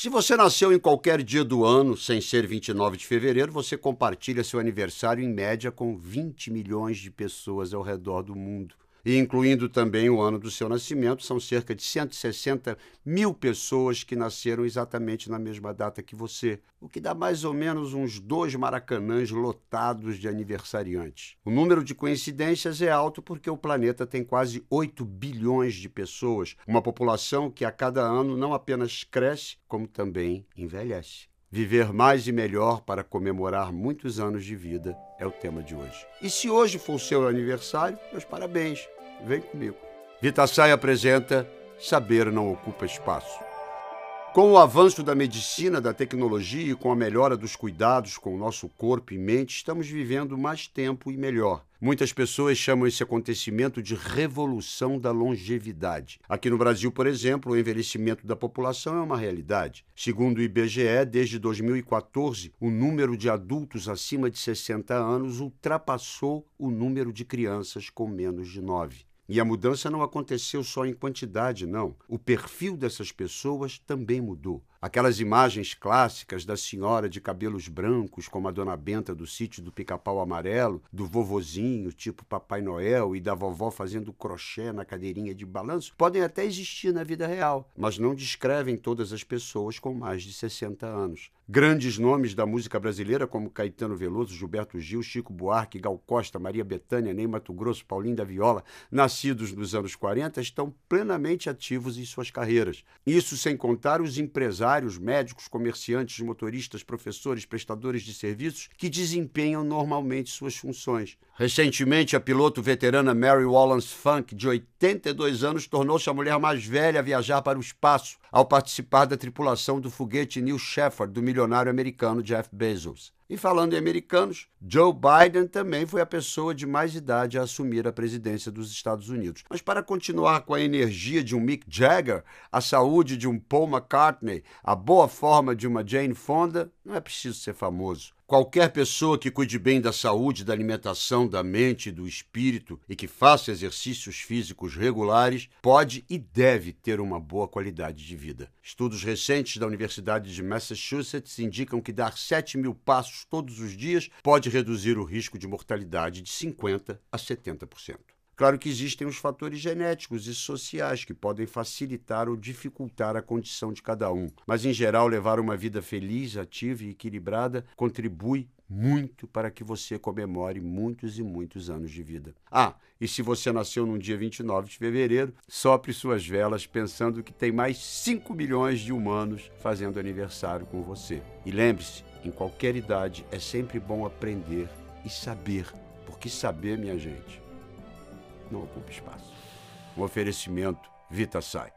Se você nasceu em qualquer dia do ano, sem ser 29 de fevereiro, você compartilha seu aniversário em média com 20 milhões de pessoas ao redor do mundo incluindo também o ano do seu nascimento, são cerca de 160 mil pessoas que nasceram exatamente na mesma data que você, o que dá mais ou menos uns dois maracanãs lotados de aniversariantes. O número de coincidências é alto porque o planeta tem quase 8 bilhões de pessoas, uma população que a cada ano não apenas cresce, como também envelhece. Viver mais e melhor para comemorar muitos anos de vida é o tema de hoje. E se hoje for o seu aniversário, meus parabéns. Vem comigo. Vitassai apresenta Saber não ocupa espaço. Com o avanço da medicina, da tecnologia e com a melhora dos cuidados com o nosso corpo e mente, estamos vivendo mais tempo e melhor. Muitas pessoas chamam esse acontecimento de revolução da longevidade. Aqui no Brasil, por exemplo, o envelhecimento da população é uma realidade. Segundo o IBGE, desde 2014, o número de adultos acima de 60 anos ultrapassou o número de crianças com menos de 9. E a mudança não aconteceu só em quantidade, não. O perfil dessas pessoas também mudou. Aquelas imagens clássicas da senhora de cabelos brancos, como a dona Benta do sítio do Pica-Pau Amarelo, do vovozinho, tipo Papai Noel, e da vovó fazendo crochê na cadeirinha de balanço, podem até existir na vida real, mas não descrevem todas as pessoas com mais de 60 anos. Grandes nomes da música brasileira, como Caetano Veloso, Gilberto Gil, Chico Buarque, Gal Costa, Maria Bethânia, Ney Mato Grosso, Paulinho da Viola, nascidos nos anos 40, estão plenamente ativos em suas carreiras. Isso sem contar os empresários empresários, médicos, comerciantes, motoristas, professores, prestadores de serviços que desempenham normalmente suas funções. Recentemente, a piloto veterana Mary Wallace Funk, de 82 anos, tornou-se a mulher mais velha a viajar para o espaço ao participar da tripulação do foguete New Shepard do milionário americano Jeff Bezos. E falando em americanos, Joe Biden também foi a pessoa de mais idade a assumir a presidência dos Estados Unidos. Mas para continuar com a energia de um Mick Jagger, a saúde de um Paul McCartney, a boa forma de uma Jane Fonda, não é preciso ser famoso. Qualquer pessoa que cuide bem da saúde, da alimentação, da mente do espírito e que faça exercícios físicos regulares pode e deve ter uma boa qualidade de vida. Estudos recentes da Universidade de Massachusetts indicam que dar 7 mil passos todos os dias pode reduzir o risco de mortalidade de 50% a 70%. Claro que existem os fatores genéticos e sociais que podem facilitar ou dificultar a condição de cada um, mas em geral levar uma vida feliz, ativa e equilibrada contribui muito para que você comemore muitos e muitos anos de vida. Ah, e se você nasceu no dia 29 de fevereiro, sopre suas velas pensando que tem mais 5 milhões de humanos fazendo aniversário com você. E lembre-se, em qualquer idade é sempre bom aprender e saber, porque saber, minha gente, não ocupa espaço. Um oferecimento VitaSai.